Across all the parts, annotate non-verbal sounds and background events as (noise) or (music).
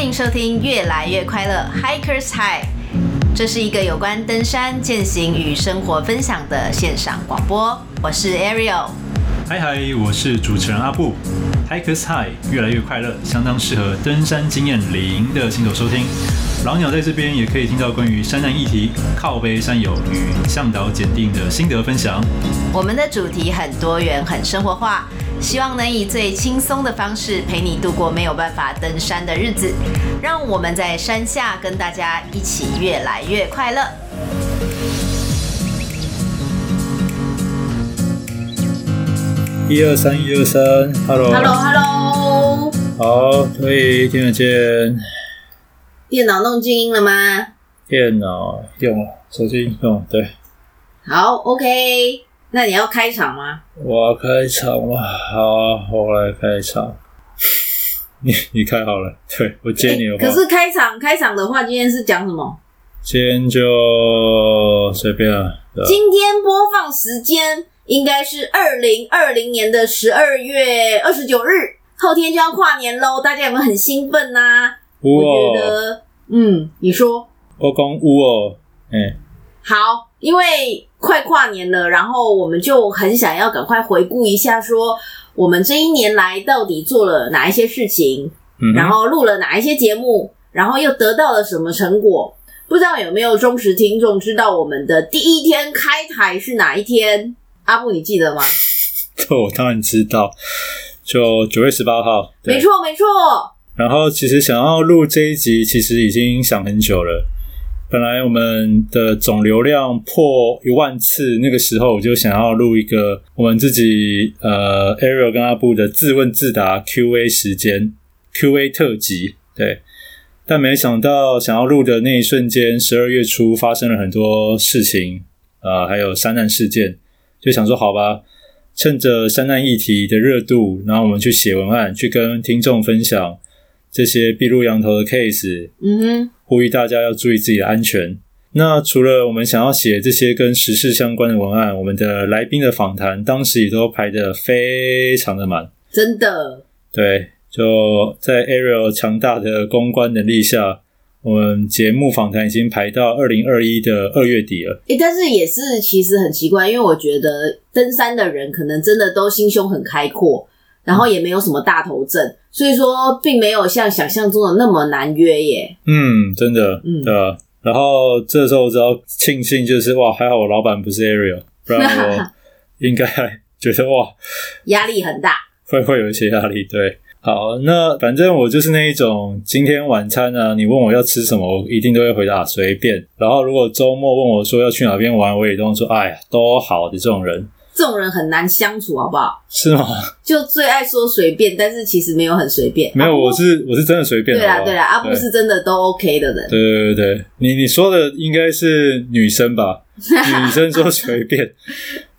欢迎收听《越来越快乐 Hikers High》，这是一个有关登山、践行与生活分享的线上广播。我是 Ariel。嗨嗨，我是主持人阿布。Hikers High，越来越快乐，相当适合登山经验零的新手收听。老鸟在这边也可以听到关于山难议题、靠背山友与向导检定的心得分享。我们的主题很多元、很生活化，希望能以最轻松的方式陪你度过没有办法登山的日子。让我们在山下跟大家一起越来越快乐。一二三，一二三，Hello，Hello，Hello，好，可以听得见。电脑弄静音了吗？电脑用了，手机用，对。好，OK。那你要开场吗？我要开场吗？好啊，我来开场。(laughs) 你你开好了，对，我接你的话。可是开场开场的话，今天是讲什么？今天就随便了。今天播放时间应该是二零二零年的十二月二十九日，后天就要跨年喽，大家有没有很兴奋呐、啊？我觉得，嗯，你说。我讲有哦，哎，好。因为快跨年了，然后我们就很想要赶快回顾一下，说我们这一年来到底做了哪一些事情，嗯，然后录了哪一些节目，然后又得到了什么成果？不知道有没有忠实听众知道我们的第一天开台是哪一天？阿布，你记得吗？(laughs) 这我当然知道，就九月十八号。没错，没错。然后其实想要录这一集，其实已经想很久了。本来我们的总流量破一万次，那个时候我就想要录一个我们自己呃 Ariel 跟阿布的自问自答 Q&A 时间 Q&A 特辑，对。但没想到想要录的那一瞬间，十二月初发生了很多事情啊、还有山难事件，就想说好吧，趁着山难议题的热度，然后我们去写文案，去跟听众分享这些避露羊头的 case，嗯哼。呼吁大家要注意自己的安全。那除了我们想要写这些跟时事相关的文案，我们的来宾的访谈当时也都排得非常的满，真的。对，就在 Ariel 强大的公关能力下，我们节目访谈已经排到二零二一的二月底了。诶，但是也是其实很奇怪，因为我觉得登山的人可能真的都心胸很开阔，然后也没有什么大头症。所以说，并没有像想象中的那么难约耶。嗯，真的，嗯，对啊。然后这时候我只要庆幸，就是哇，还好我老板不是 Ariel，(laughs) 不然我应该觉得哇，压力很大，会会有一些压力。对，好，那反正我就是那一种，今天晚餐呢，你问我要吃什么，我一定都会回答随便。然后如果周末问我说要去哪边玩，我也都说哎呀，都好的这种人。这种人很难相处，好不好？是吗？就最爱说随便，但是其实没有很随便。没有，我是我是真的随便。对啦对啦，阿布是真的都 OK 的人。对对对对，你你说的应该是女生吧？(laughs) 女生说随便。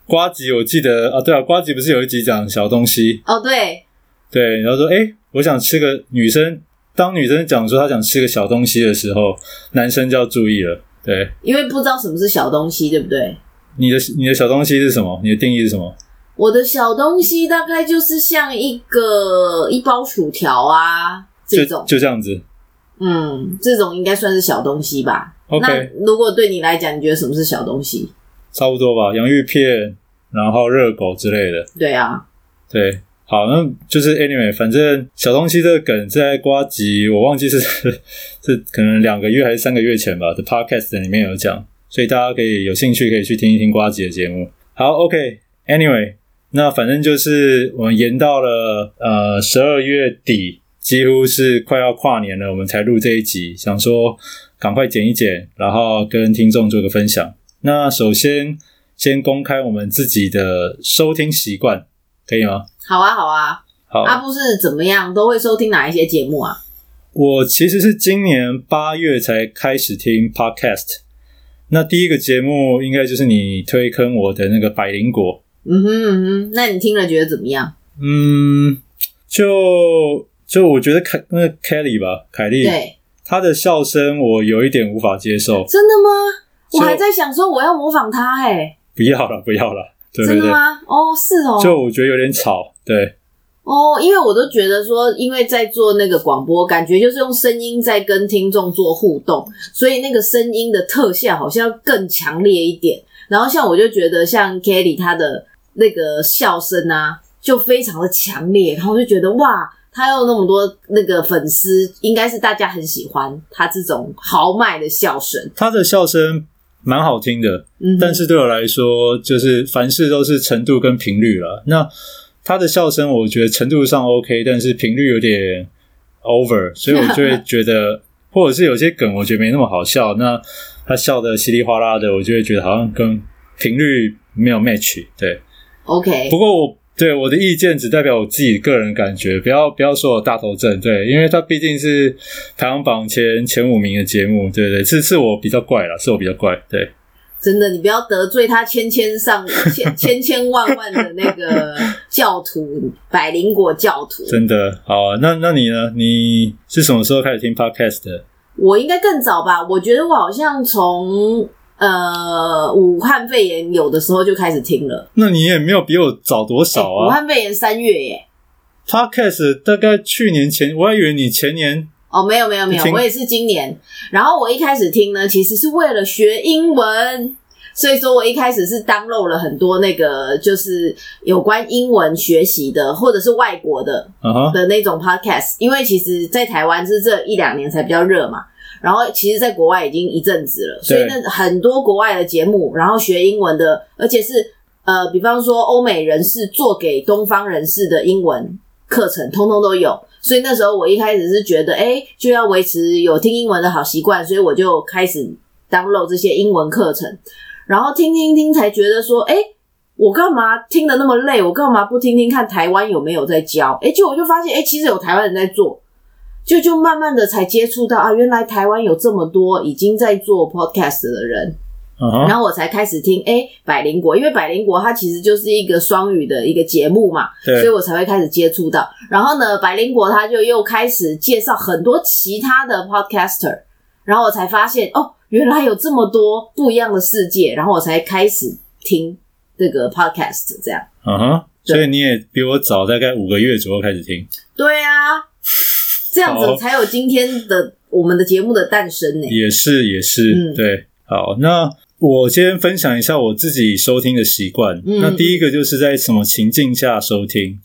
瓜吉，我记得啊，对啊，瓜吉不是有一集讲小东西？哦，对对，然后说，哎，我想吃个女生。当女生讲说她想吃个小东西的时候，男生就要注意了。对，因为不知道什么是小东西，对不对？你的你的小东西是什么？你的定义是什么？我的小东西大概就是像一个一包薯条啊，这种就，就这样子。嗯，这种应该算是小东西吧。那如果对你来讲，你觉得什么是小东西？差不多吧，洋芋片，然后热狗之类的。对啊，对，好，那就是 anyway，反正小东西这个梗在瓜吉，我忘记是 (laughs) 是可能两个月还是三个月前吧的 podcast 里面有讲。所以大家可以有兴趣可以去听一听瓜子的节目。好，OK，Anyway，那反正就是我们延到了呃十二月底，几乎是快要跨年了，我们才录这一集，想说赶快剪一剪，然后跟听众做个分享。那首先先公开我们自己的收听习惯，可以吗？好啊，好啊，好。阿布是怎么样都会收听哪一些节目啊？我其实是今年八月才开始听 Podcast。那第一个节目应该就是你推坑我的那个百灵果。嗯哼嗯哼，那你听了觉得怎么样？嗯，就就我觉得凯那个 Kelly 吧，凯莉，对，她的笑声我有一点无法接受。真的吗？我还在想说我要模仿她，欸，哎，不要了，不要了，对对对，真的吗？哦，是哦，就我觉得有点吵，对，哦，因为我都觉得说，因为在做那个广播，感觉就是用声音在跟听众做互动，所以那个声音的特效好像更强烈一点。然后像我就觉得，像 Kelly 他的那个笑声啊，就非常的强烈，然后我就觉得哇，他有那么多那个粉丝，应该是大家很喜欢他这种豪迈的笑声。他的笑声蛮好听的，嗯，但是对我来说，就是凡事都是程度跟频率了。那他的笑声，我觉得程度上 OK，但是频率有点 over，所以我就会觉得，或者是有些梗，我觉得没那么好笑。那他笑的稀里哗啦的，我就会觉得好像跟频率没有 match。对，OK。不过我对我的意见只代表我自己个人感觉，不要不要说我大头症。对，因为他毕竟是排行榜前前五名的节目，对对，是是我比较怪啦，是我比较怪，对。真的，你不要得罪他千千上千千千万万的那个教徒，百灵果教徒。真的好啊，那那你呢？你是什么时候开始听 podcast 的？我应该更早吧？我觉得我好像从呃武汉肺炎有的时候就开始听了。那你也没有比我早多少啊？欸、武汉肺炎三月耶。podcast 大概去年前，我还以为你前年。哦，没有没有没有，我也是今年。然后我一开始听呢，其实是为了学英文，所以说我一开始是 download 了很多那个就是有关英文学习的，或者是外国的、uh-huh. 的那种 podcast。因为其实，在台湾是这一两年才比较热嘛，然后其实，在国外已经一阵子了，所以那很多国外的节目，然后学英文的，而且是呃，比方说欧美人士做给东方人士的英文课程，通通都有。所以那时候我一开始是觉得，哎、就要维持有听英文的好习惯，所以我就开始 download 这些英文课程，然后听听听，才觉得说，哎、我干嘛听得那么累？我干嘛不听听看台湾有没有在教？哎、欸，结果我就发现，哎、其实有台湾人在做，就就慢慢的才接触到啊，原来台湾有这么多已经在做 podcast 的人。Uh-huh. 然后我才开始听，哎，百灵果，因为百灵果它其实就是一个双语的一个节目嘛，对，所以我才会开始接触到。然后呢，百灵果它就又开始介绍很多其他的 podcaster，然后我才发现，哦，原来有这么多不一样的世界，然后我才开始听这个 podcast，这样。嗯哼，所以你也比我早大概五个月左右开始听。对啊，这样子才有今天的我们的节目的诞生呢。也是，也是，嗯，对，好，那。我先分享一下我自己收听的习惯。嗯。那第一个就是在什么情境下收听？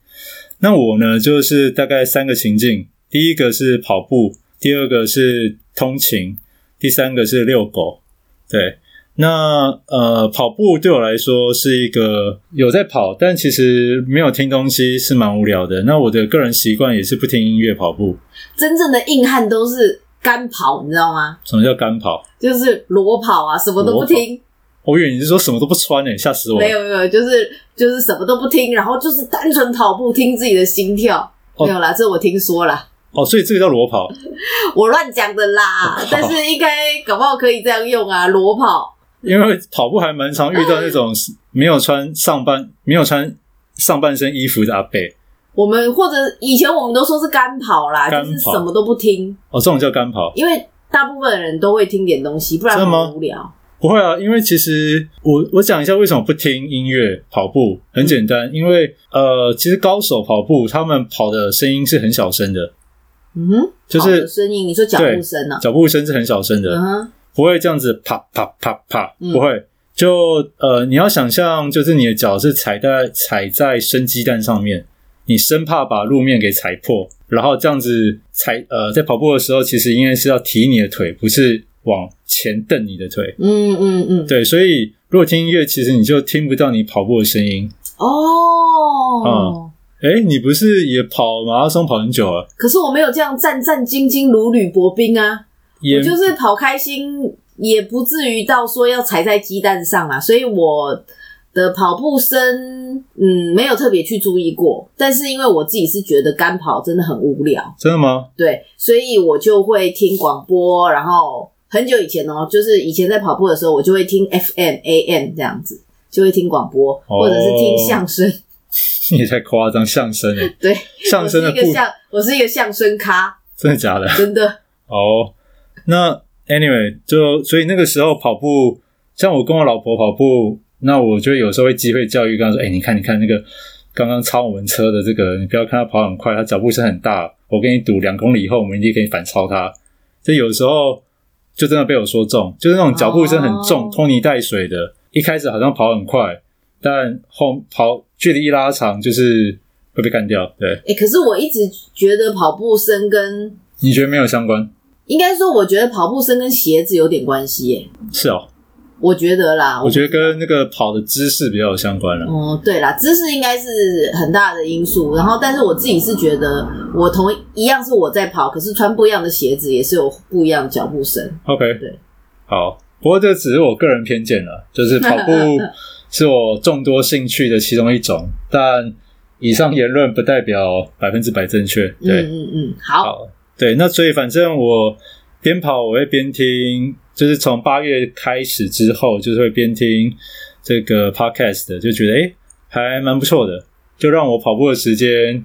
那我呢，就是大概三个情境。第一个是跑步，第二个是通勤，第三个是遛狗。对，那呃，跑步对我来说是一个有在跑，但其实没有听东西是蛮无聊的。那我的个人习惯也是不听音乐跑步。真正的硬汉都是。干跑，你知道吗？什么叫干跑？就是裸跑啊，什么都不听。我以为你是说什么都不穿诶、欸，吓死我了！没有没有，就是就是什么都不听，然后就是单纯跑步，听自己的心跳。哦、没有啦，这我听说啦。哦，所以这个叫裸跑？(laughs) 我乱讲的啦，哦、但是应该搞不好可以这样用啊，裸跑。因为跑步还蛮常遇到那种没有穿上半没有穿上半身衣服的阿伯。我们或者以前我们都说是干跑啦，就是什么都不听。哦，这种叫干跑。因为大部分人都会听点东西，不然很无聊。不会啊，因为其实我我讲一下为什么不听音乐跑步，很简单，嗯、因为呃，其实高手跑步他们跑的声音是很小声的。嗯哼，就是声音，你说脚步声啊？脚步声是很小声的，嗯哼，不会这样子啪啪啪啪，啪，嗯、不会。就呃，你要想象，就是你的脚是踩在踩在生鸡蛋上面。你生怕把路面给踩破，然后这样子踩呃，在跑步的时候，其实应该是要提你的腿，不是往前蹬你的腿。嗯嗯嗯，对，所以如果听音乐，其实你就听不到你跑步的声音。哦，嗯，哎，你不是也跑马拉松跑很久了？可是我没有这样战战兢兢、如履薄冰啊，我就是跑开心，也不至于到说要踩在鸡蛋上啊，所以我。的跑步声，嗯，没有特别去注意过，但是因为我自己是觉得干跑真的很无聊，真的吗？对，所以我就会听广播，然后很久以前哦，就是以前在跑步的时候，我就会听 FM、AM 这样子，就会听广播，哦、或者是听相声。(laughs) 你也太夸张，相声哎对，相声的一个相，我是一个相声咖，真的假的？真的。(laughs) 哦，那 anyway，就所以那个时候跑步，像我跟我老婆跑步。那我就有时候会机会教育，跟他说：“哎、欸，你看，你看那个刚刚超我们车的这个，你不要看他跑很快，他脚步声很大，我跟你赌两公里以后，我们一定可以反超他。这有时候就真的被我说中，就是那种脚步声很重、oh. 拖泥带水的，一开始好像跑很快，但后跑距离一拉长，就是会被干掉。对，哎、欸，可是我一直觉得跑步声跟你觉得没有相关？应该说，我觉得跑步声跟鞋子有点关系耶。是哦。我觉得啦，我觉得跟那个跑的姿势比较有相关了。哦，对啦，姿势应该是很大的因素。然后，但是我自己是觉得，我同一样是我在跑，可是穿不一样的鞋子也是有不一样的脚步声。OK，对，好。不过这只是我个人偏见了，就是跑步 (laughs) 是我众多兴趣的其中一种，但以上言论不代表百分之百正确。对，嗯嗯嗯，好，好，对，那所以反正我边跑我会边听。就是从八月开始之后，就是会边听这个 podcast 的，就觉得诶还蛮不错的，就让我跑步的时间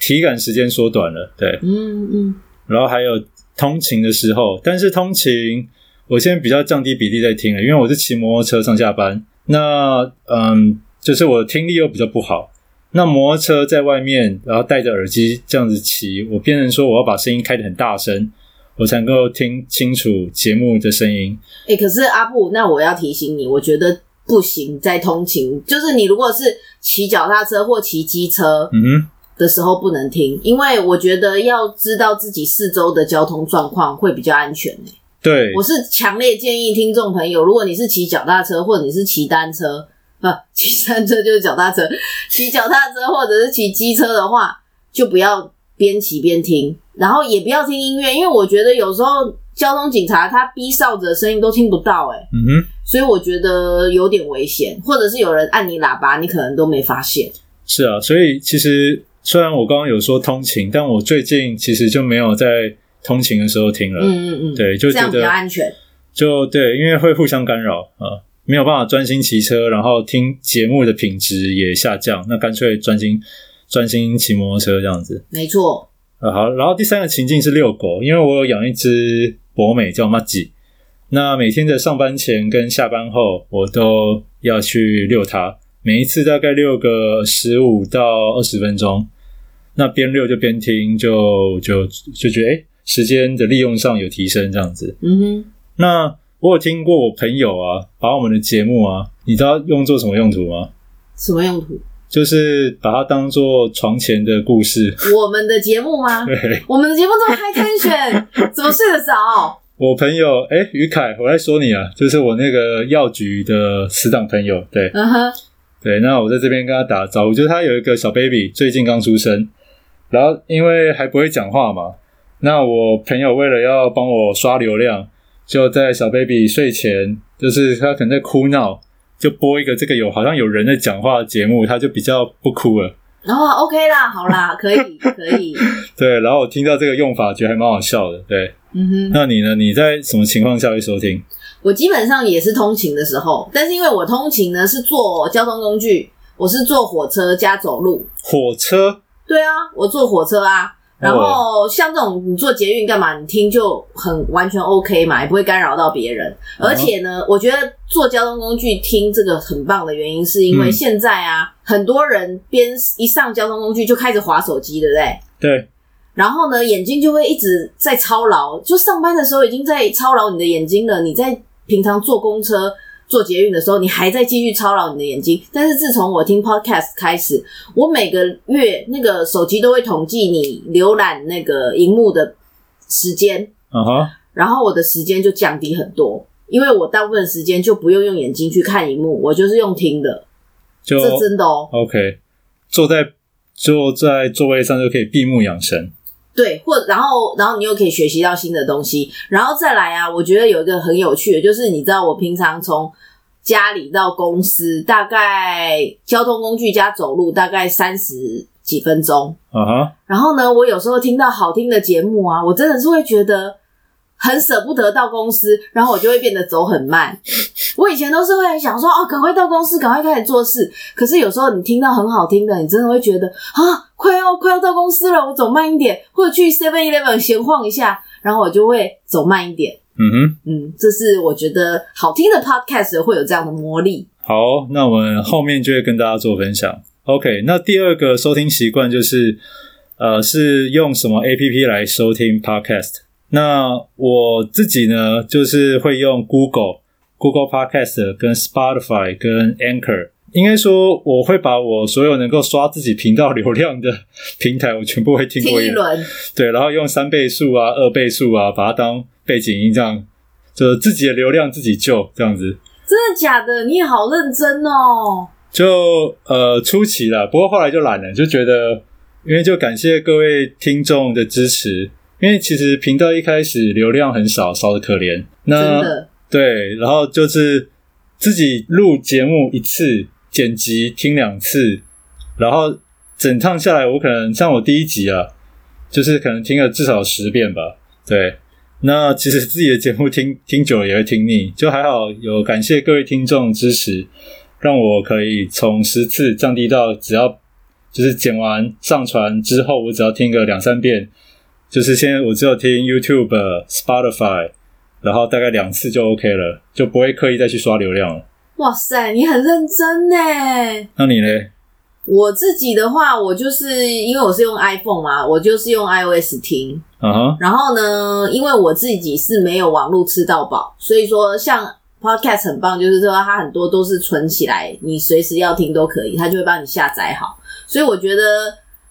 体感时间缩短了，对，嗯嗯，然后还有通勤的时候，但是通勤我现在比较降低比例在听了，因为我是骑摩托车上下班，那嗯，就是我的听力又比较不好，那摩托车在外面，然后戴着耳机这样子骑，我变成说我要把声音开得很大声。我才能够听清楚节目的声音。哎、欸，可是阿布，那我要提醒你，我觉得不行，在通勤，就是你如果是骑脚踏车或骑机车，嗯哼，的时候不能听，嗯、因为我觉得要知道自己四周的交通状况会比较安全。对，我是强烈建议听众朋友，如果你是骑脚踏车或者你是骑单车，不、啊，骑单车就是脚踏车，骑脚踏车或者是骑机车的话，就不要边骑边听。然后也不要听音乐，因为我觉得有时候交通警察他逼哨子的声音都听不到，欸，诶嗯哼，所以我觉得有点危险，或者是有人按你喇叭，你可能都没发现。是啊，所以其实虽然我刚刚有说通勤，但我最近其实就没有在通勤的时候听了。嗯嗯嗯，对，就觉得这样比较安全。就对，因为会互相干扰啊，没有办法专心骑车，然后听节目的品质也下降，那干脆专心专心骑摩托车这样子。没错。啊好，然后第三个情境是遛狗，因为我有养一只博美叫麻吉，那每天的上班前跟下班后，我都要去遛它，每一次大概遛个十五到二十分钟，那边遛就边听，就就就觉得诶时间的利用上有提升这样子。嗯哼，那我有听过我朋友啊，把我们的节目啊，你知道用作什么用途吗？什么用途？就是把它当做床前的故事。我们的节目吗？(laughs) 对，我们的节目这么 high (laughs) tension，怎么睡得着？我朋友，哎、欸，于凯，我在说你啊，就是我那个药局的死党朋友，对，嗯哼，对，那我在这边跟他打招呼，就是他有一个小 baby，最近刚出生，然后因为还不会讲话嘛，那我朋友为了要帮我刷流量，就在小 baby 睡前，就是他可能在哭闹。就播一个这个有好像有人在讲话的节目，他就比较不哭了。然后、哦、OK 啦，好啦，可以可以。(laughs) 对，然后我听到这个用法，觉得还蛮好笑的。对，嗯哼。那你呢？你在什么情况下会收听？我基本上也是通勤的时候，但是因为我通勤呢是坐交通工具，我是坐火车加走路。火车？对啊，我坐火车啊。然后像这种你做捷运干嘛？你听就很完全 OK 嘛，也不会干扰到别人。而且呢，我觉得坐交通工具听这个很棒的原因，是因为现在啊，嗯、很多人边一上交通工具就开始滑手机，对不对？对。然后呢，眼睛就会一直在操劳，就上班的时候已经在操劳你的眼睛了。你在平常坐公车。做捷运的时候，你还在继续操劳你的眼睛。但是自从我听 Podcast 开始，我每个月那个手机都会统计你浏览那个荧幕的时间，嗯哼，然后我的时间就降低很多，因为我大部分时间就不用用眼睛去看荧幕，我就是用听的，就这真的哦。OK，坐在坐在座位上就可以闭目养神。对，或然后然后你又可以学习到新的东西，然后再来啊，我觉得有一个很有趣的，就是你知道我平常从家里到公司，大概交通工具加走路大概三十几分钟，啊哈、uh-huh. 然后呢，我有时候听到好听的节目啊，我真的是会觉得。很舍不得到公司，然后我就会变得走很慢。我以前都是会想说，哦，赶快到公司，赶快开始做事。可是有时候你听到很好听的，你真的会觉得啊，快要快要到公司了，我走慢一点，或者去 Seven Eleven 闲晃一下，然后我就会走慢一点。嗯哼，嗯，这是我觉得好听的 Podcast 会有这样的魔力。好，那我们后面就会跟大家做分享。OK，那第二个收听习惯就是，呃，是用什么 APP 来收听 Podcast？那我自己呢，就是会用 Google、Google Podcast 跟 Spotify 跟 Anchor。应该说，我会把我所有能够刷自己频道流量的平台，我全部会听过一轮。对，然后用三倍速啊、二倍速啊，把它当背景音，这样就自己的流量自己救，这样子。真的假的？你也好认真哦。就呃初期了，不过后来就懒了，就觉得因为就感谢各位听众的支持，因为其实频道一开始流量很少，少的可怜。那对，然后就是自己录节目一次，剪辑听两次，然后整趟下来，我可能像我第一集啊，就是可能听了至少十遍吧。对，那其实自己的节目听听久了也会听腻，就还好有感谢各位听众支持。让我可以从十次降低到只要就是剪完上传之后，我只要听个两三遍，就是现在我只有听 YouTube、Spotify，然后大概两次就 OK 了，就不会刻意再去刷流量了。哇塞，你很认真呢。那你呢？我自己的话，我就是因为我是用 iPhone 嘛，我就是用 iOS 听。嗯哼。然后呢，因为我自己是没有网络吃到饱，所以说像。Podcast 很棒，就是说它很多都是存起来，你随时要听都可以，它就会帮你下载好。所以我觉得，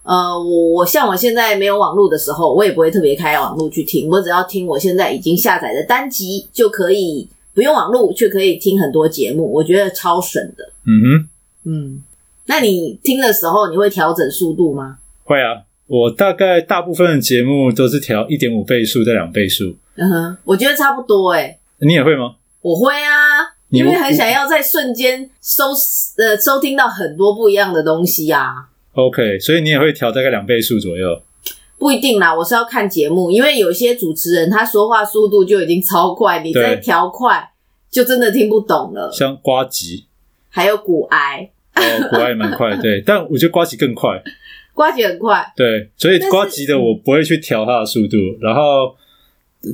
呃，我我像我现在没有网络的时候，我也不会特别开网络去听，我只要听我现在已经下载的单集就可以，不用网络却可以听很多节目，我觉得超省的。嗯哼，嗯，那你听的时候你会调整速度吗？会啊，我大概大部分的节目都是调一点五倍速到两倍速。嗯哼，我觉得差不多诶。你也会吗？我会啊，因为很想要在瞬间收呃收听到很多不一样的东西啊。OK，所以你也会调大概两倍速左右？不一定啦，我是要看节目，因为有些主持人他说话速度就已经超快，你再调快就真的听不懂了。像瓜吉，还有股癌，哦，股癌也蛮快，对，但我觉得瓜吉更快，(laughs) 瓜吉很快，对，所以瓜吉的我不会去调它的速度，然后。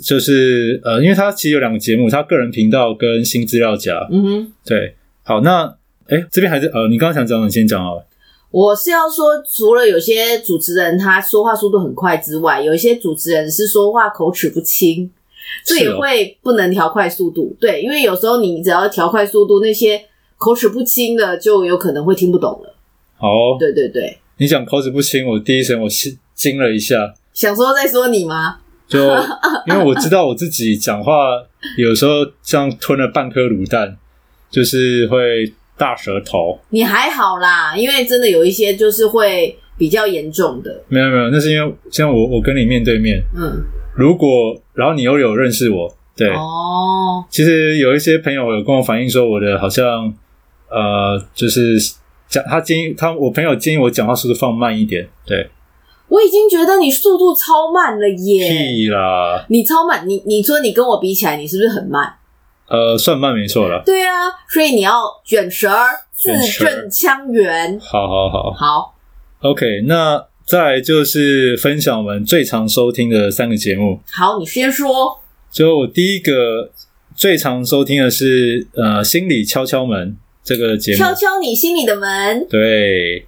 就是呃，因为他其实有两个节目，他个人频道跟新资料夹。嗯哼，对，好，那哎，这边还是呃，你刚刚想讲，你先讲好了。我是要说，除了有些主持人他说话速度很快之外，有一些主持人是说话口齿不清，这也会不能调快速度。对，因为有时候你只要调快速度，那些口齿不清的就有可能会听不懂了。哦，对对对，你讲口齿不清，我第一声我惊惊了一下，想说在说你吗？就因为我知道我自己讲话有时候像吞了半颗卤蛋，就是会大舌头。你还好啦，因为真的有一些就是会比较严重的。没有没有，那是因为像我我跟你面对面，嗯，如果然后你又有认识我，对哦，其实有一些朋友有跟我反映说我的好像呃，就是讲他建议他我朋友建议我讲话速度放慢一点，对。我已经觉得你速度超慢了耶！屁啦！你超慢，你你说你跟我比起来，你是不是很慢？呃，算慢没错了。对啊，所以你要卷舌儿，字正腔圆。好好好，好。OK，那再来就是分享我们最常收听的三个节目。好，你先说。就我第一个最常收听的是呃，心里敲敲门这个节目，敲敲你心里的门。对。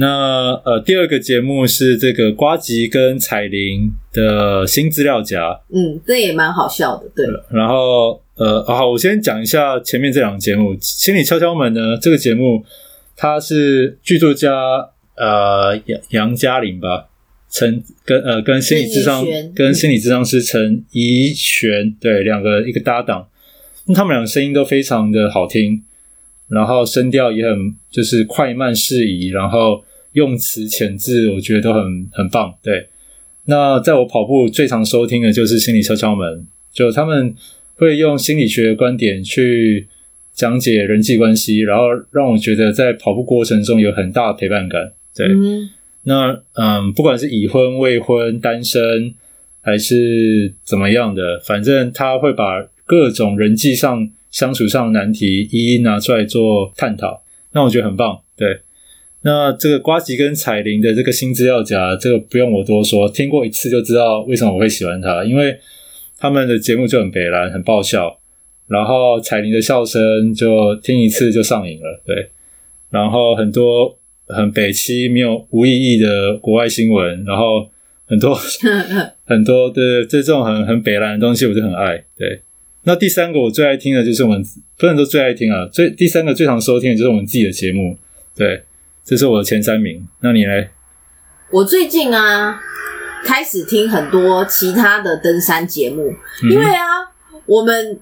那呃，第二个节目是这个瓜吉跟彩玲的新资料夹，嗯，这也蛮好笑的，对。然后呃，好，我先讲一下前面这两个节目。心理敲敲门呢，这个节目它是剧作家呃杨杨嘉玲吧，陈跟呃跟心理智商跟心理智商师陈怡璇对两个一个搭档，那他们两个声音都非常的好听，然后声调也很就是快慢适宜，然后。用词遣字，我觉得都很很棒。对，那在我跑步最常收听的就是心理敲敲门，就他们会用心理学的观点去讲解人际关系，然后让我觉得在跑步过程中有很大的陪伴感。对，嗯，那嗯，不管是已婚、未婚、单身还是怎么样的，反正他会把各种人际上相处上的难题一一拿出来做探讨，那我觉得很棒。对。那这个瓜吉跟彩铃的这个新资料夹，这个不用我多说，听过一次就知道为什么我会喜欢他，因为他们的节目就很北蓝，很爆笑，然后彩铃的笑声就听一次就上瘾了，对，然后很多很北七、没有无意义的国外新闻，然后很多 (laughs) 很多的这种很很北蓝的东西，我就很爱。对，那第三个我最爱听的就是我们不能说最爱听啊，最第三个最常收听的就是我们自己的节目。对，这是我的前三名。那你呢？我最近啊，开始听很多其他的登山节目，嗯、因为啊，我们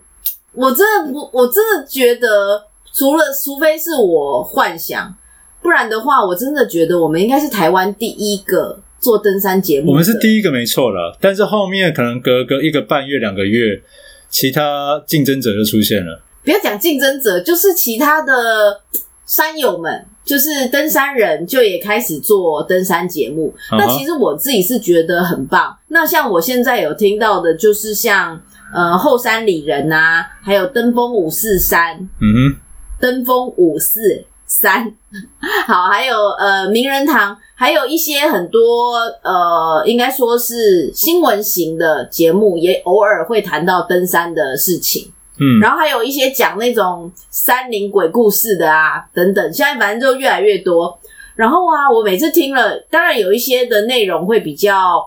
我真的不，我真的觉得，除了除非是我幻想，不然的话，我真的觉得我们应该是台湾第一个做登山节目。我们是第一个没错了，但是后面可能隔个一个半月、两个月，其他竞争者就出现了。不要讲竞争者，就是其他的山友们。就是登山人就也开始做登山节目，uh huh. 那其实我自己是觉得很棒。那像我现在有听到的，就是像呃后山里人啊，还有登峰五四三，嗯哼、uh，huh. 登峰五四三，(laughs) 好，还有呃名人堂，还有一些很多呃应该说是新闻型的节目，也偶尔会谈到登山的事情。嗯，然后还有一些讲那种山林鬼故事的啊，等等，现在反正就越来越多。然后啊，我每次听了，当然有一些的内容会比较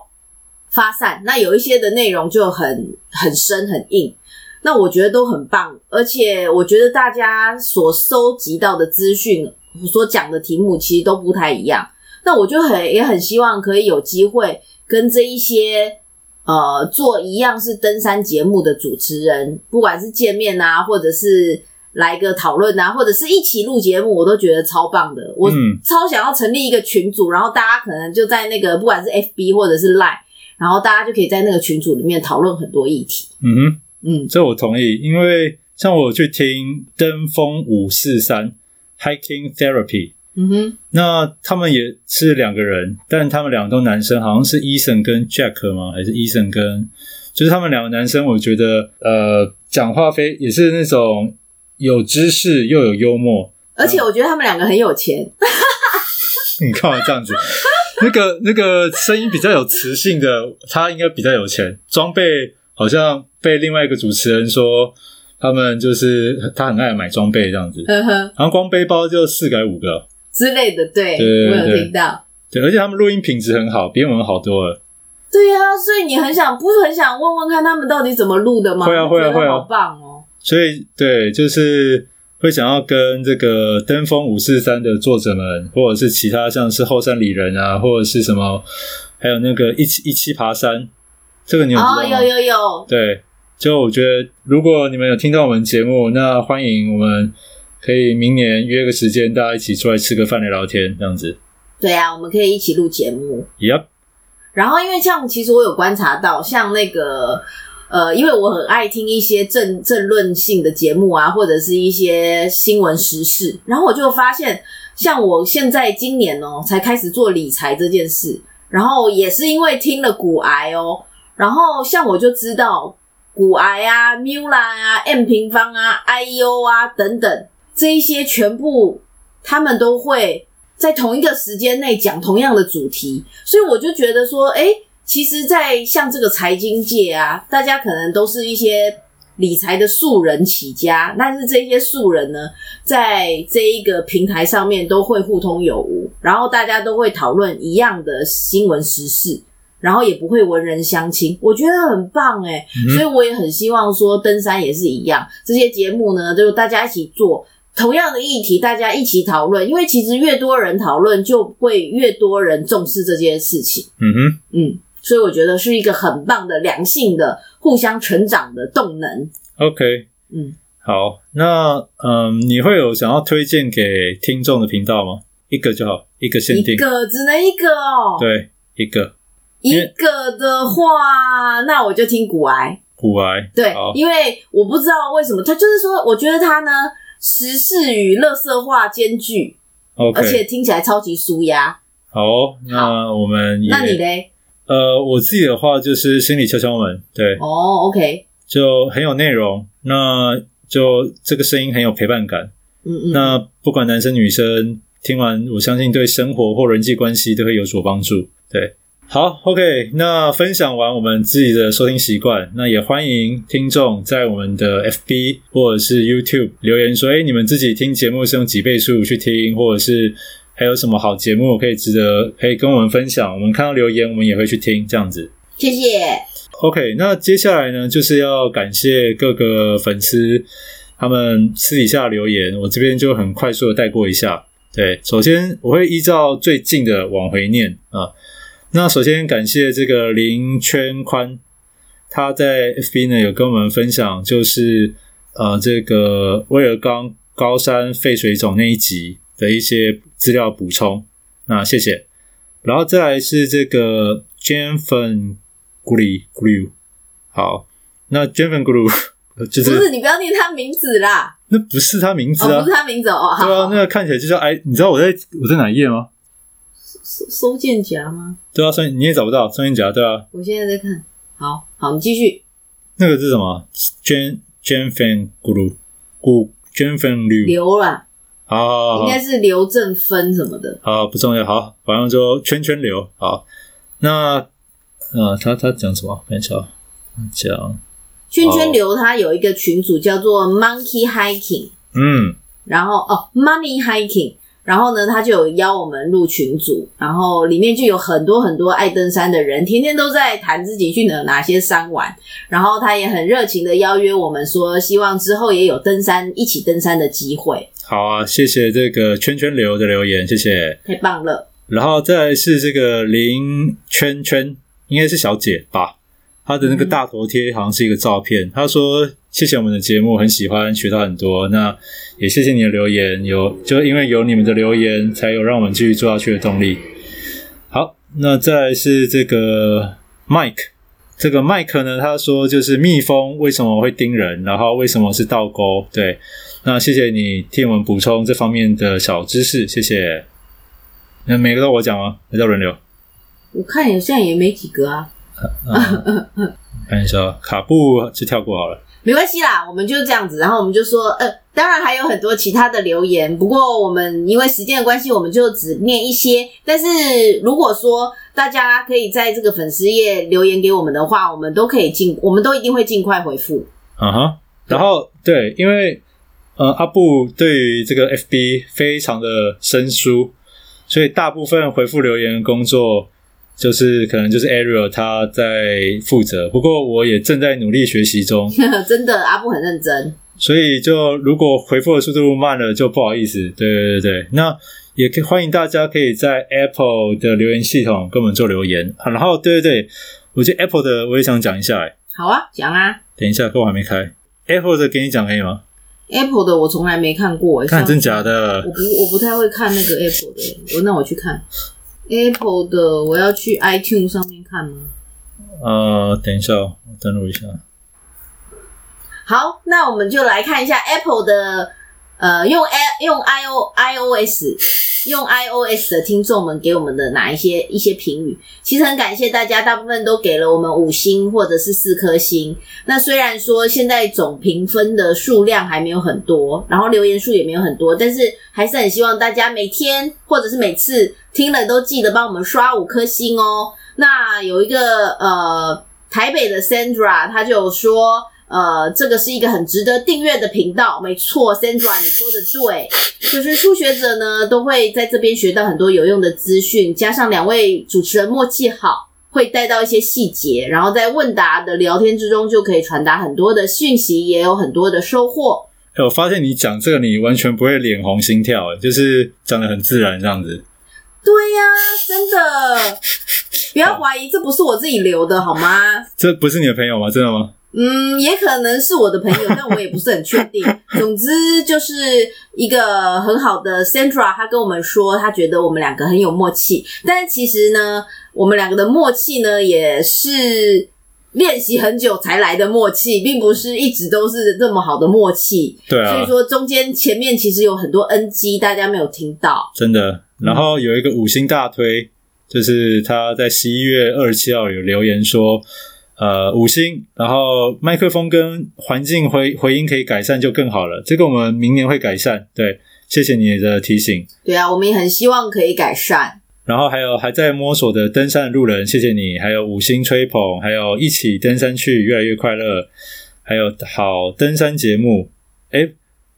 发散，那有一些的内容就很很深很硬。那我觉得都很棒，而且我觉得大家所收集到的资讯，所讲的题目其实都不太一样。那我就很也很希望可以有机会跟这一些。呃，做一样是登山节目的主持人，不管是见面啊，或者是来个讨论啊，或者是一起录节目，我都觉得超棒的。我超想要成立一个群组，然后大家可能就在那个不管是 FB 或者是 Line，然后大家就可以在那个群组里面讨论很多议题。嗯哼，嗯，这我同意，因为像我去听登峰五四三 Hiking Therapy。嗯哼，那他们也是两个人，但他们两个都男生，好像是 Eason 跟 Jack 吗？还是 Eason 跟？就是他们两个男生，我觉得呃，讲话非也是那种有知识又有幽默，而且我觉得他们两个很有钱。你看嘛这样子？那个那个声音比较有磁性的，他应该比较有钱。装备好像被另外一个主持人说，他们就是他很爱买装备这样子，呵呵，然后光背包就四改五个。之类的，对，我有听到。对，而且他们录音品质很好，比我们好多了。对呀、啊，所以你很想，不是很想问问看他们到底怎么录的吗？会啊，会啊，会啊，好棒哦！所以，对，就是会想要跟这个登峰五四三的作者们，或者是其他像是后山里人啊，或者是什么，还有那个一七一七爬山，这个你有吗？哦，有有有。对，就我觉得，如果你们有听到我们节目，那欢迎我们。可以明年约个时间，大家一起出来吃个饭聊聊天，这样子。对啊，我们可以一起录节目。Yep。然后，因为像其实我有观察到，像那个呃，因为我很爱听一些政政论性的节目啊，或者是一些新闻时事，然后我就发现，像我现在今年哦、喔，才开始做理财这件事，然后也是因为听了股癌哦，然后像我就知道股癌啊、Mula 啊、M 平方啊、IEO 啊等等。这一些全部，他们都会在同一个时间内讲同样的主题，所以我就觉得说，诶，其实，在像这个财经界啊，大家可能都是一些理财的素人起家，但是这些素人呢，在这一个平台上面都会互通有无，然后大家都会讨论一样的新闻时事，然后也不会文人相轻，我觉得很棒诶，所以我也很希望说，登山也是一样，这些节目呢，就大家一起做。同样的议题，大家一起讨论，因为其实越多人讨论，就会越多人重视这件事情。嗯哼，嗯，所以我觉得是一个很棒的良性的、互相成长的动能。OK，嗯，好，那嗯，你会有想要推荐给听众的频道吗？一个就好，一个限定，一个只能一个哦。对，一个，一个的话，那我就听股癌。股癌，对，因为我不知道为什么，他就是说，我觉得他呢。时事与乐色化兼具.而且听起来超级舒压。好，那我们那你嘞？呃，我自己的话就是心理敲敲门，对，哦、oh,，OK，就很有内容，那就这个声音很有陪伴感。嗯嗯，那不管男生女生听完，我相信对生活或人际关系都会有所帮助。对。好，OK，那分享完我们自己的收听习惯，那也欢迎听众在我们的 FB 或者是 YouTube 留言说，哎，你们自己听节目是用几倍速去听，或者是还有什么好节目可以值得可以跟我们分享？我们看到留言，我们也会去听这样子。谢谢。OK，那接下来呢，就是要感谢各个粉丝他们私底下留言，我这边就很快速的带过一下。对，首先我会依照最近的往回念啊。那首先感谢这个林圈宽，他在 FB 呢有跟我们分享，就是呃这个威尔刚高山肺水肿那一集的一些资料补充，那谢谢。然后再来是这个 Jenfen Guru，好，那 Jenfen Guru (laughs) 就是不是你不要念他名字啦，那不是他名字啊，哦、不是他名字哦，对啊，那个看起来就像哎，你知道我在我在哪一页吗？收收件夹吗？对啊，收你也找不到收件夹，对啊。我现在在看，好好，你继续。那个是什么？Jen Jen Fan Guru Gu Jen Fan Liu 刘啦，好，好，好，应该是刘正芬什么的。好，不重要。好，反正就圈圈刘。好，那呃，他他讲什么？看一下，讲圈圈刘，他有一个群组叫做 Monkey Hiking，嗯，然后哦，Money Hiking。然后呢，他就有邀我们入群组，然后里面就有很多很多爱登山的人，天天都在谈自己去哪哪些山玩。然后他也很热情的邀约我们说，希望之后也有登山一起登山的机会。好啊，谢谢这个圈圈流的留言，谢谢，太棒了。然后再来是这个林圈圈，应该是小姐吧？她的那个大头贴好像是一个照片，她、嗯、说。谢谢我们的节目，很喜欢，学到很多。那也谢谢你的留言，有就因为有你们的留言，才有让我们继续做下去的动力。好，那再来是这个 Mike，这个 Mike 呢，他说就是蜜蜂为什么会叮人，然后为什么是倒钩？对，那谢谢你替我们补充这方面的小知识，谢谢。那每个都我讲吗？还是轮流？我看好像也没几个啊。(laughs) 啊看一下，卡布就跳过好了。没关系啦，我们就这样子，然后我们就说，呃，当然还有很多其他的留言，不过我们因为时间的关系，我们就只念一些。但是如果说大家可以在这个粉丝页留言给我们的话，我们都可以尽，我们都一定会尽快回复。啊哈，然后对，因为呃阿布对于这个 FB 非常的生疏，所以大部分回复留言的工作。就是可能就是 Ariel 他在负责，不过我也正在努力学习中。(laughs) 真的，阿布很认真。所以就如果回复的速度慢了，就不好意思。对对对，那也可以欢迎大家可以在 Apple 的留言系统跟我们做留言。然后对对对，我觉得 Apple 的我也想讲一下。哎，好啊，讲啊。等一下，课我还没开。Apple 的给你讲可以吗？Apple 的我从来没看过。看真假的？我不我不太会看那个 Apple 的。我那我去看。Apple 的，我要去 iTunes 上面看吗？呃，等一下，我登录一下。好，那我们就来看一下 Apple 的，呃，用 i 用 i o iOS。用 iOS 的听众们给我们的哪一些一些评语，其实很感谢大家，大部分都给了我们五星或者是四颗星。那虽然说现在总评分的数量还没有很多，然后留言数也没有很多，但是还是很希望大家每天或者是每次听了都记得帮我们刷五颗星哦。那有一个呃台北的 Sandra，他就说。呃，这个是一个很值得订阅的频道，没错，Sandra，你说的对，就是初学者呢都会在这边学到很多有用的资讯，加上两位主持人默契好，会带到一些细节，然后在问答的聊天之中就可以传达很多的讯息，也有很多的收获。哎，我发现你讲这个你完全不会脸红心跳，哎，就是讲的很自然这样子。对呀、啊，真的，不要怀疑，这不是我自己留的好吗？这不是你的朋友吗？真的吗？嗯，也可能是我的朋友，(laughs) 但我也不是很确定。总之，就是一个很好的 Sandra，他跟我们说，他觉得我们两个很有默契。但其实呢，我们两个的默契呢，也是练习很久才来的默契，并不是一直都是这么好的默契。对啊，所以说中间前面其实有很多 NG，大家没有听到。真的。然后有一个五星大推，就是他在十一月二十七号有留言说。呃，五星，然后麦克风跟环境回回音可以改善就更好了。这个我们明年会改善。对，谢谢你的提醒。对啊，我们也很希望可以改善。然后还有还在摸索的登山的路人，谢谢你。还有五星吹捧，还有一起登山去越来越快乐，还有好登山节目。哎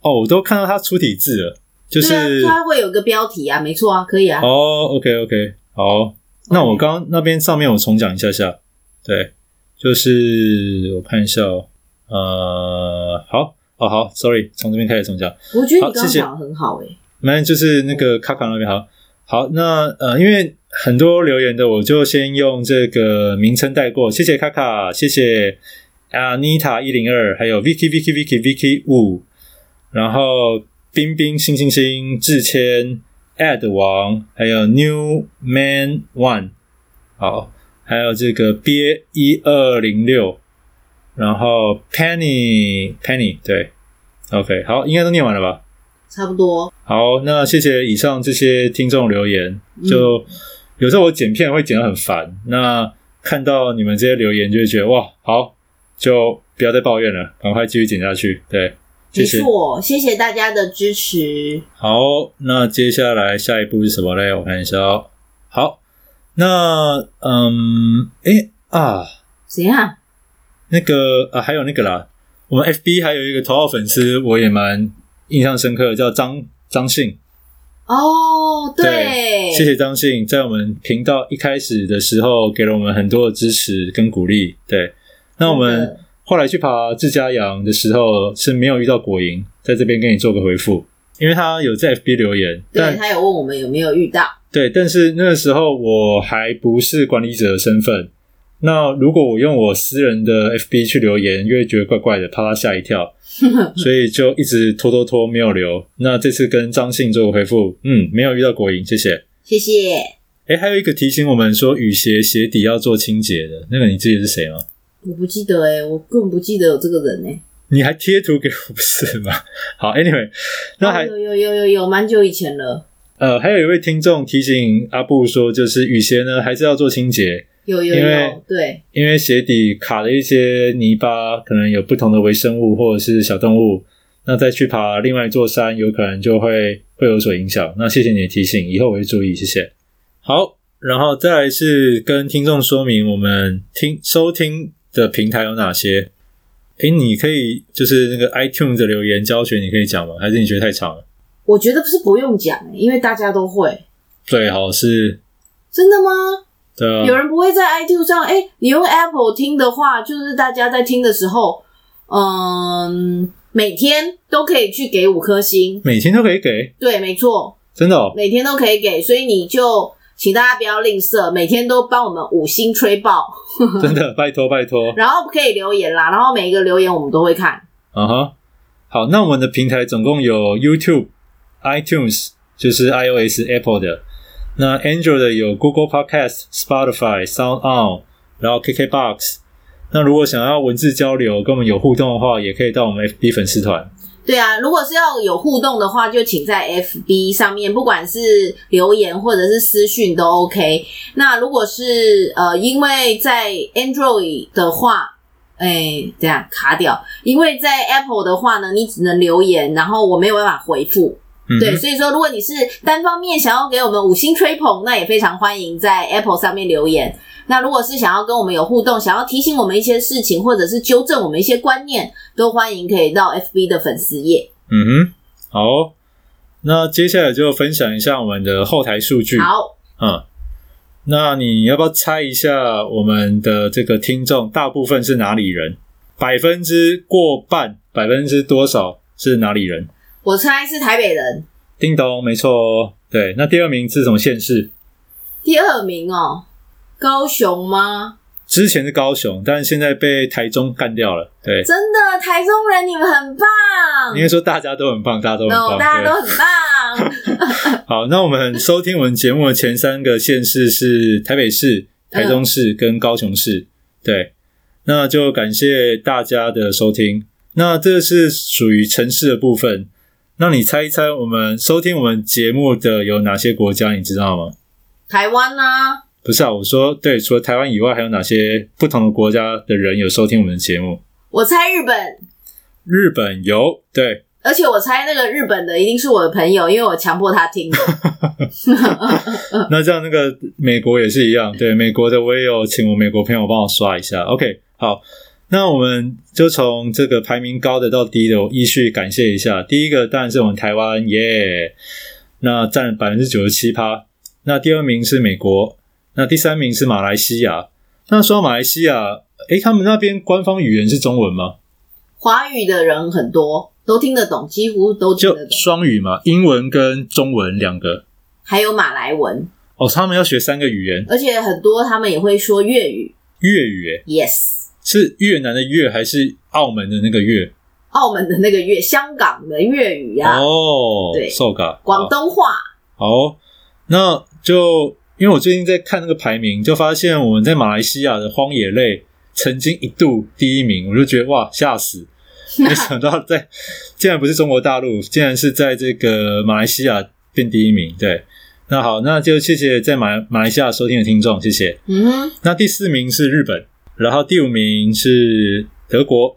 哦，我都看到他出体字了。就是它会有个标题啊，没错啊，可以啊。哦，OK OK，好，那我刚刚那边上面我重讲一下下，对，就是我看一下哦，呃，好，哦好，Sorry，从这边开始重讲。我觉得你刚刚讲的很好诶、欸，没，就是那个卡卡那边好，好，那呃，因为很多留言的，我就先用这个名称带过，谢谢卡卡，谢谢 Anita 一零二，还有 Vicky Vicky Vicky Vicky 五，然后。冰冰星星星志谦 Ad 王，还有 New Man One，好，还有这个鳖一二零六，然后 Penny Penny 对，OK 好，应该都念完了吧？差不多。好，那谢谢以上这些听众留言。就、嗯、有时候我剪片会剪得很烦，那看到你们这些留言就会觉得哇，好，就不要再抱怨了，赶快继续剪下去。对。没错，谢谢大家的支持。好，那接下来下一步是什么嘞？我看一下哦。好，那嗯，哎啊，谁啊？那个啊，还有那个啦，我们 FB 还有一个头号粉丝，我也蛮印象深刻的，叫张张信。哦，对，对，谢谢张信，在我们频道一开始的时候给了我们很多的支持跟鼓励。对，那我们。后来去爬自家羊的时候是没有遇到果蝇，在这边给你做个回复，因为他有在 FB 留言，对，但他有问我们有没有遇到，对，但是那个时候我还不是管理者的身份，那如果我用我私人的 FB 去留言，又会觉得怪怪的，怕他吓一跳，(laughs) 所以就一直拖拖拖没有留。那这次跟张信做个回复，嗯，没有遇到果蝇，谢谢，谢谢。哎，还有一个提醒我们说雨鞋鞋底要做清洁的，那个你记得是谁吗？我不记得诶、欸、我根本不记得有这个人诶、欸、你还贴图给我不是吗？(laughs) 好，Anyway，那还、哦、有有有有有蛮久以前了。呃，还有一位听众提醒阿布说，就是雨鞋呢还是要做清洁。有有有，因为对，因为鞋底卡了一些泥巴，可能有不同的微生物或者是小动物，那再去爬另外一座山，有可能就会会有所影响。那谢谢你的提醒，以后我会注意，谢谢。好，然后再来是跟听众说明我们听收听。的平台有哪些？诶，你可以就是那个 iTunes 的留言教学，你可以讲吗？还是你觉得太长了？我觉得不是不用讲，因为大家都会。最好是真的吗？对啊。有人不会在 iTunes 上？诶，你用 Apple 听的话，就是大家在听的时候，嗯，每天都可以去给五颗星。每天都可以给？对，没错。真的哦？每天都可以给，所以你就。请大家不要吝啬，每天都帮我们五星吹爆，(laughs) 真的拜托拜托。然后可以留言啦，然后每一个留言我们都会看。嗯哼，好，那我们的平台总共有 YouTube、iTunes，就是 iOS、Apple 的。那 Android 的有 Google Podcast、Spotify、Sound On，然后 KKBox。那如果想要文字交流，跟我们有互动的话，也可以到我们 FB 粉丝团。对啊，如果是要有互动的话，就请在 FB 上面，不管是留言或者是私讯都 OK。那如果是呃，因为在 Android 的话，哎，这样卡掉；因为在 Apple 的话呢，你只能留言，然后我没有办法回复。嗯、对，所以说如果你是单方面想要给我们五星吹捧，那也非常欢迎在 Apple 上面留言。那如果是想要跟我们有互动，想要提醒我们一些事情，或者是纠正我们一些观念，都欢迎可以到 FB 的粉丝页。嗯哼，好，那接下来就分享一下我们的后台数据。好，嗯，那你要不要猜一下我们的这个听众大部分是哪里人？百分之过半，百分之多少是哪里人？我猜是台北人。叮咚，没错哦。对，那第二名是什么县市？第二名哦。高雄吗？之前是高雄，但是现在被台中干掉了。对，真的，台中人你们很棒。应该说大家都很棒，大家都很棒，no, 大家都很棒。(laughs) 好，那我们收听我们节目的前三个县市是台北市、台中市跟高雄市。嗯、对，那就感谢大家的收听。那这是属于城市的部分。那你猜一猜，我们收听我们节目的有哪些国家？你知道吗？台湾啊。不是啊，我说对，除了台湾以外，还有哪些不同的国家的人有收听我们的节目？我猜日本，日本有对，而且我猜那个日本的一定是我的朋友，因为我强迫他听。(laughs) 那这样那个美国也是一样，对，美国的我也有请我美国朋友帮我刷一下。OK，好，那我们就从这个排名高的到低的，我依序感谢一下。第一个当然是我们台湾耶，那占百分之九十七趴。那第二名是美国，那第三名是马来西亚。那说到马来西亚，诶，他们那边官方语言是中文吗？华语的人很多，都听得懂，几乎都听得懂。就双语嘛，英文跟中文两个，还有马来文。哦，他们要学三个语言，而且很多他们也会说粤语。粤语，Yes，是越南的粤还是澳门的那个粤？澳门的那个粤，香港的粤语啊。哦，对，受噶，广东话。好，那就因为我最近在看那个排名，就发现我们在马来西亚的荒野类曾经一度第一名，我就觉得哇，吓死！(laughs) 没想到在竟然不是中国大陆，竟然是在这个马来西亚变第一名，对。那好，那就谢谢在马马来西亚收听的听众，谢谢。嗯哼。那第四名是日本，然后第五名是德国，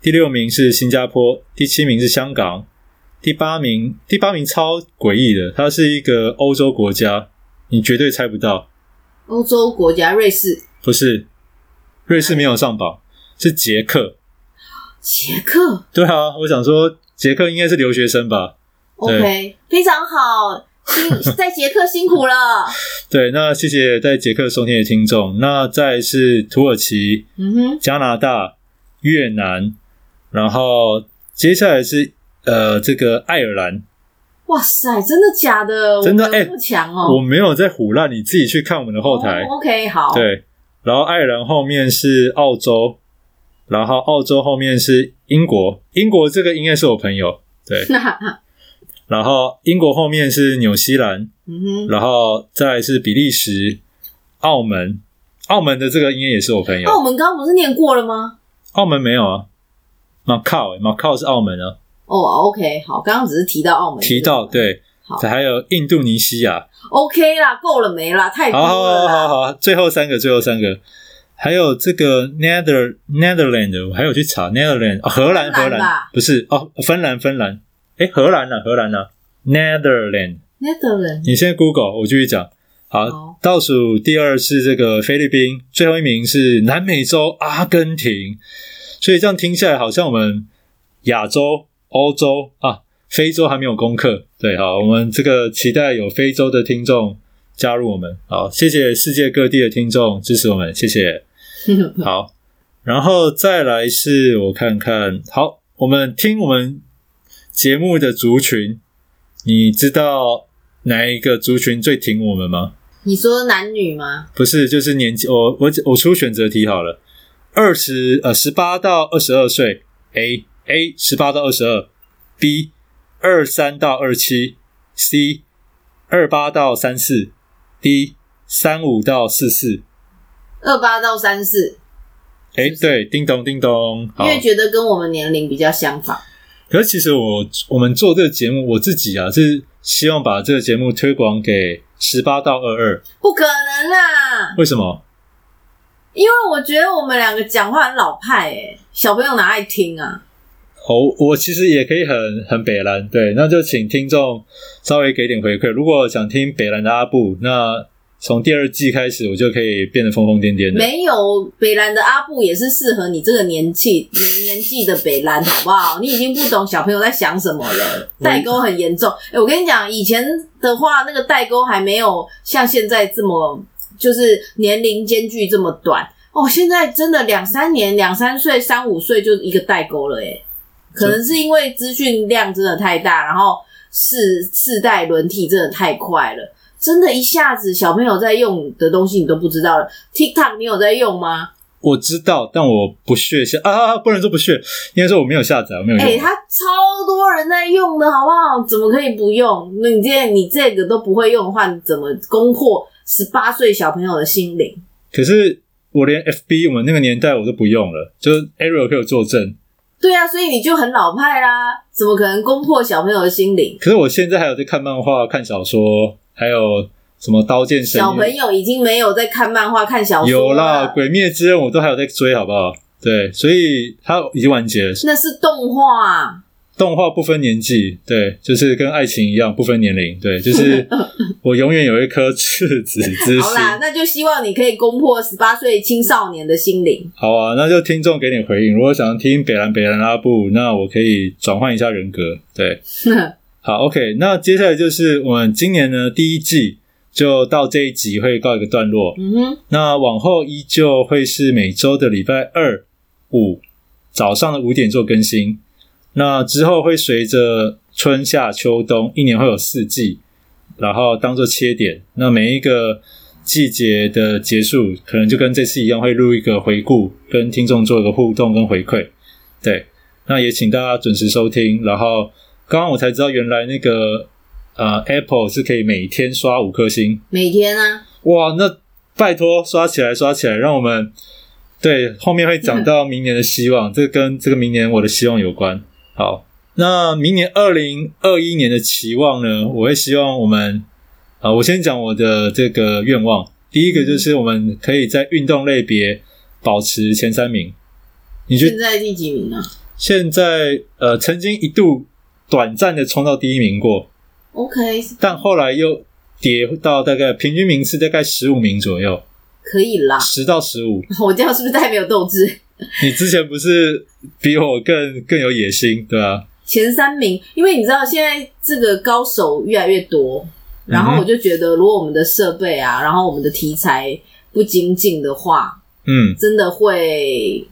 第六名是新加坡，第七名是香港，第八名第八名超诡异的，它是一个欧洲国家，你绝对猜不到。欧洲国家，瑞士？不是，瑞士没有上榜，是捷克。捷克？对啊，我想说捷克应该是留学生吧。OK，非常好。辛 (laughs) 在捷克辛苦了。(laughs) 对，那谢谢在捷克收听的听众。那再是土耳其、嗯哼，加拿大、越南，然后接下来是呃这个爱尔兰。哇塞，真的假的？真的哎，不强哦。我没有在唬烂，你自己去看我们的后台。哦、OK，好。对，然后爱尔兰后面是澳洲，然后澳洲后面是英国。英国这个应该是我朋友。对。(laughs) 然后英国后面是纽西兰，嗯哼，然后再是比利时、澳门，澳门的这个应该也是我朋友。澳门刚刚不是念过了吗？澳门没有啊，马靠，马靠是澳门啊。哦，OK，好，刚刚只是提到澳门，提到对，好，还有印度尼西亚。OK 啦，够了没啦？太多了。好好好好好，最后三个，最后三个，还有这个 Nether Netherland，我还有去查 Netherland，哦，荷兰荷兰不是哦，芬兰芬兰。哎，荷兰呢？荷兰呢？Netherland，Netherland。你现在 Google，我继续讲。好，好，倒数第二是这个菲律宾，最后一名是南美洲阿根廷。所以这样听下来，好像我们亚洲、欧洲啊、非洲还没有攻克。对，好，我们这个期待有非洲的听众加入我们。好，谢谢世界各地的听众支持我们，谢谢。(laughs) 好，然后再来是我看看，好，我们听我们。节目的族群，你知道哪一个族群最挺我们吗？你说男女吗？不是，就是年纪。我我我出选择题好了，二十呃十八到二十二岁，A A 十八到二十二，B 二三到二七，C 二八到三四，D 三五到四四，二八到三四。哎，对，叮咚叮咚，因为觉得跟我们年龄比较相仿。可是其实我我们做这个节目，我自己啊是希望把这个节目推广给十八到二二。不可能啦！为什么？因为我觉得我们两个讲话很老派诶，小朋友哪爱听啊？哦，我其实也可以很很北蓝，对，那就请听众稍微给点回馈。如果想听北蓝的阿布，那。从第二季开始，我就可以变得疯疯癫癫的。没有北兰的阿布也是适合你这个年纪年年纪的北兰，好不好？你已经不懂小朋友在想什么了，代沟很严重。哎、欸，我跟你讲，以前的话，那个代沟还没有像现在这么，就是年龄间距这么短哦。现在真的两三年、两三岁、三五岁就一个代沟了，哎，可能是因为资讯量真的太大，然后世世代轮替真的太快了。真的，一下子小朋友在用的东西你都不知道了。TikTok 你有在用吗？我知道，但我不屑下啊，不能说不屑，应该说我没有下载，我没有用。哎、欸，他超多人在用的，好不好？怎么可以不用？那你这你这个都不会用的话，你怎么攻破十八岁小朋友的心灵？可是我连 FB 我们那个年代我都不用了，就是 Ariel 可以作证。对啊，所以你就很老派啦，怎么可能攻破小朋友的心灵？可是我现在还有在看漫画、看小说。还有什么刀剑神域？小朋友已经没有在看漫画、看小说了。有啦，《鬼灭之刃》我都还有在追，好不好？对，所以它已经完结了。那是动画。动画不分年纪，对，就是跟爱情一样不分年龄，对，就是 (laughs) 我永远有一颗赤子之心。好啦，那就希望你可以攻破十八岁青少年的心灵。好啊，那就听众给你回应。如果想听北兰北兰阿布，那我可以转换一下人格。对，(laughs) 好，OK。那接下来就是我们今年呢第一季就到这一集会告一个段落。嗯哼，那往后依旧会是每周的礼拜二、五早上的五点做更新。那之后会随着春夏秋冬一年会有四季，然后当做切点。那每一个季节的结束，可能就跟这次一样，会录一个回顾，跟听众做一个互动跟回馈。对，那也请大家准时收听。然后刚刚我才知道，原来那个呃 Apple 是可以每天刷五颗星，每天啊？哇，那拜托刷起来，刷起来，让我们对后面会讲到明年的希望，这跟这个明年我的希望有关。好，那明年二零二一年的期望呢？我会希望我们，啊、呃，我先讲我的这个愿望。第一个就是我们可以在运动类别保持前三名。你觉得现在第几名啊？现在呃，曾经一度短暂的冲到第一名过，OK，但后来又跌到大概平均名次大概十五名左右，可以啦，十到十五。(laughs) 我这样是不是太没有斗志？(laughs) 你之前不是比我更更有野心，对吧？前三名，因为你知道现在这个高手越来越多，然后我就觉得，如果我们的设备啊，然后我们的题材不精进的话，嗯，真的会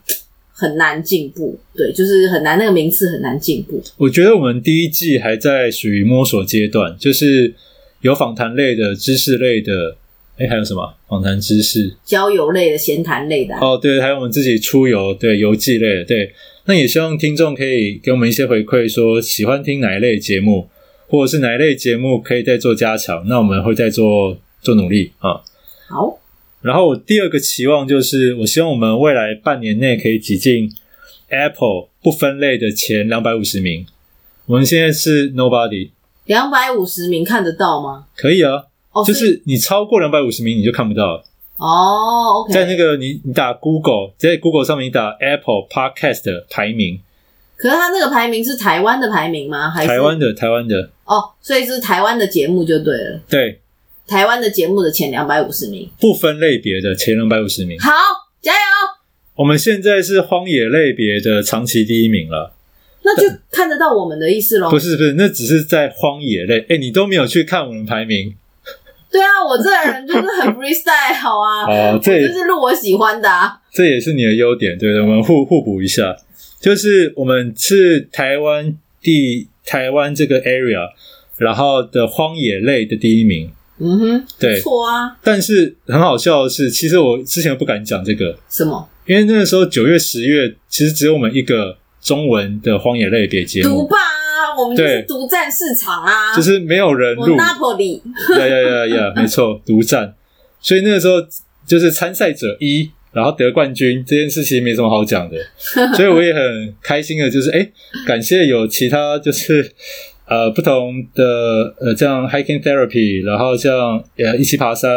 很难进步。对，就是很难，那个名次很难进步。我觉得我们第一季还在属于摸索阶段，就是有访谈类的、知识类的。哎，还有什么访谈知识、交友类的、闲谈类的、啊？哦，对，还有我们自己出游，对，游记类的，对。那也希望听众可以给我们一些回馈，说喜欢听哪一类节目，或者是哪一类节目可以再做加强，那我们会再做做努力啊。好。然后我第二个期望就是，我希望我们未来半年内可以挤进 Apple 不分类的前两百五十名。我们现在是 Nobody，两百五十名看得到吗？可以啊。哦，就是你超过两百五十名，你就看不到了。哦，OK，在那个你你打 Google，在 Google 上面你打 Apple Podcast 的排名。可是它那个排名是台湾的排名吗？还是台湾的？台湾的。哦，所以是台湾的节目就对了。对，台湾的节目的前两百五十名，不分类别的前两百五十名。好，加油！我们现在是荒野类别的长期第一名了。那就看得到我们的意思喽？不是不是，那只是在荒野类。哎，你都没有去看我们排名。对啊，我这个人就是很 (laughs) freestyle，好啊，哦，这就是录我喜欢的啊。这也是你的优点，对的，我们互互补一下。就是我们是台湾第台湾这个 area，然后的荒野类的第一名。嗯哼，对，错啊。但是很好笑的是，其实我之前不敢讲这个。什么？因为那个时候九月、十月，其实只有我们一个中文的荒野类别节目。我们就是独占市场啊，就是没有人入。Napoli，呀呀呀呀，(laughs) 没错，独占。所以那个时候就是参赛者一，然后得冠军这件事情没什么好讲的。(laughs) 所以我也很开心的，就是哎、欸，感谢有其他就是呃不同的呃这样 hiking therapy，然后像呃一起爬山，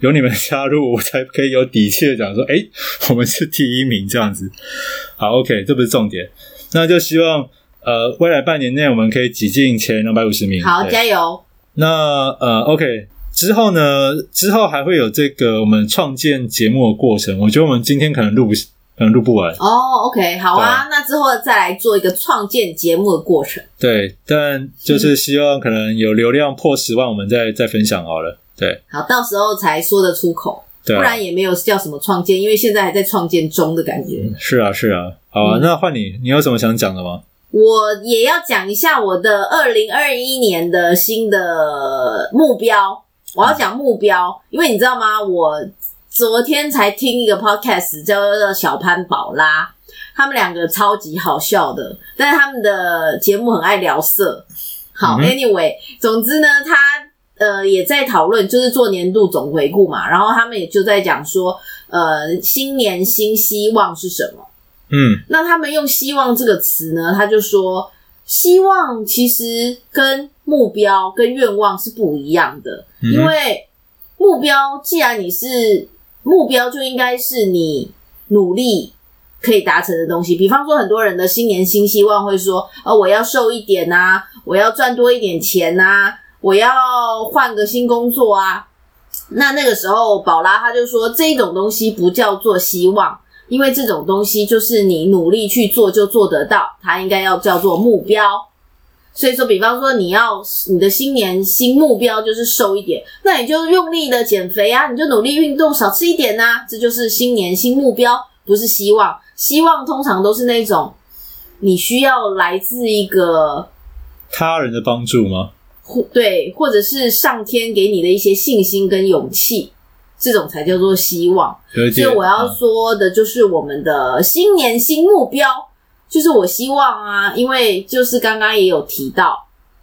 有你们加入，我才可以有底气的讲说，哎、欸，我们是第一名这样子。好，OK，这不是重点，那就希望。呃，未来半年内我们可以挤进前两百五十名。好，加油！那呃，OK，之后呢？之后还会有这个我们创建节目的过程。我觉得我们今天可能录不，可能录不完。哦，OK，好啊。那之后再来做一个创建节目的过程。对，但就是希望可能有流量破十万，我们再再分享好了。对，好，到时候才说得出口，对啊，不然也没有叫什么创建，因为现在还在创建中的感觉。嗯，是啊，是啊。好啊，嗯，那换你，你有什么想讲的吗？我也要讲一下我的二零二一年的新的目标。我要讲目标，因为你知道吗？我昨天才听一个 podcast，叫做小潘宝拉，他们两个超级好笑的，但是他们的节目很爱聊色。好，anyway，总之呢，他呃也在讨论，就是做年度总回顾嘛，然后他们也就在讲说，呃，新年新希望是什么？嗯，那他们用“希望”这个词呢，他就说，希望其实跟目标跟愿望是不一样的，嗯、因为目标既然你是目标，就应该是你努力可以达成的东西。比方说，很多人的新年新希望会说：“呃，我要瘦一点呐、啊，我要赚多一点钱呐、啊，我要换个新工作啊。”那那个时候，宝拉他就说，这种东西不叫做希望，因为这种东西就是你努力去做就做得到，它应该要叫做目标。所以说，比方说你要你的新年新目标就是瘦一点，那你就用力的减肥啊，你就努力运动，少吃一点呐、啊，这就是新年新目标，不是希望。希望通常都是那种你需要来自一个他人的帮助吗？或对，或者是上天给你的一些信心跟勇气，这种才叫做希望。所以我要说的就是我们的新年新目标。就是我希望啊，因为就是刚刚也有提到，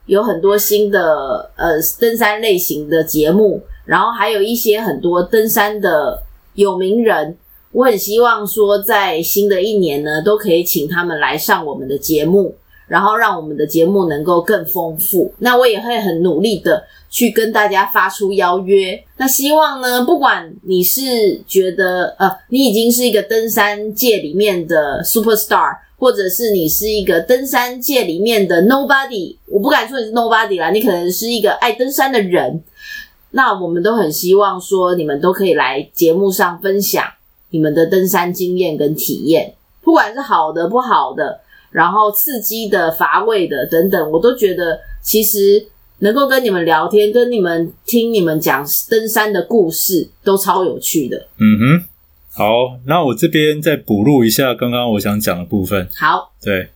有很多新的呃登山类型的节目，然后还有一些很多登山的有名人，我很希望说在新的一年呢，都可以请他们来上我们的节目，然后让我们的节目能够更丰富。那我也会很努力的去跟大家发出邀约。那希望呢，不管你是觉得呃，你已经是一个登山界里面的 superstar。或者是你是一个登山界里面的 nobody，我不敢说你是 nobody 啦，你可能是一个爱登山的人。那我们都很希望说，你们都可以来节目上分享你们的登山经验跟体验，不管是好的、不好的，然后刺激的、乏味的等等，我都觉得其实能够跟你们聊天，跟你们听你们讲登山的故事，都超有趣的。嗯哼。好，那我这边再补录一下刚刚我想讲的部分。好，对，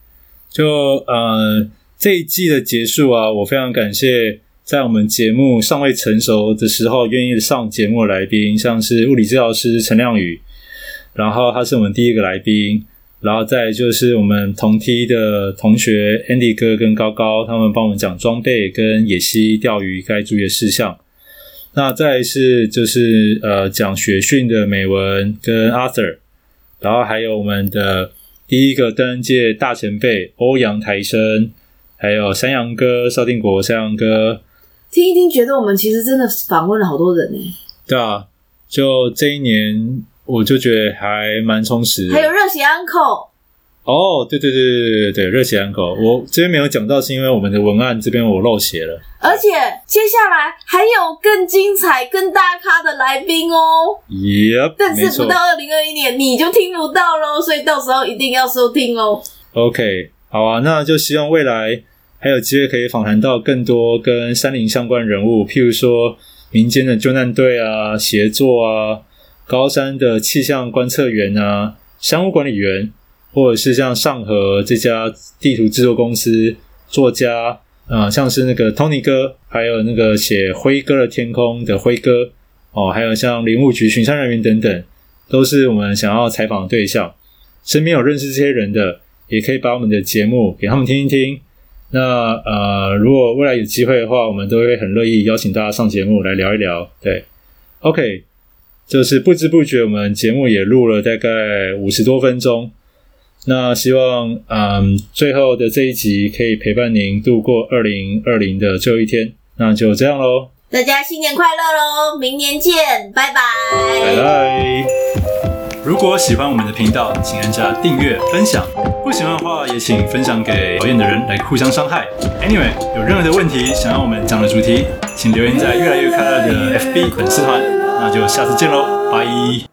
就呃这一季的结束啊，我非常感谢在我们节目尚未成熟的时候愿意上节目的来宾，像是物理治疗师陈亮宇，然后他是我们第一个来宾，然后再就是我们同梯的同学 Andy 哥跟高高，他们帮我们讲装备跟野溪钓鱼该注意的事项。那再来是就是呃讲雪训的美文跟 Arthur，然后还有我们的第一个登山界大前辈欧阳台生，还有山羊哥邵定国山羊哥，听一听觉得我们其实真的访问了好多人呢。对啊，就这一年我就觉得还蛮充实的。还有热血 Uncle。哦，对对对对对对对，热血 Uncle，我这边没有讲到，是因为我们的文案这边我漏写了。而且接下来还有更精彩、更大咖的来宾哦。Yep，但是不到二零二一年你就听不到喽，所以到时候一定要收听哦。OK，好啊，那就希望未来还有机会可以访谈到更多跟山林相关人物，譬如说民间的救难队啊、协作啊、高山的气象观测员啊、山屋管理员。或者是像上河这家地图制作公司作家啊、呃，像是那个 Tony 哥，还有那个写《辉哥的天空》的辉哥哦，还有像林务局巡山人员等等，都是我们想要采访的对象。身边有认识这些人的，也可以把我们的节目给他们听一听。那呃，如果未来有机会的话，我们都会很乐意邀请大家上节目来聊一聊。对，OK，就是不知不觉我们节目也录了大概五十多分钟。那希望，嗯，最后的这一集可以陪伴您度过二零二零的最后一天。那就这样喽，大家新年快乐喽！明年见，拜拜，拜拜。如果喜欢我们的频道，请按下订阅、分享；不喜欢的话，也请分享给讨厌的人来互相伤害。Anyway，有任何的问题想要我们讲的主题，请留言在越来越快乐的 FB 粉丝团。那就下次见喽，拜。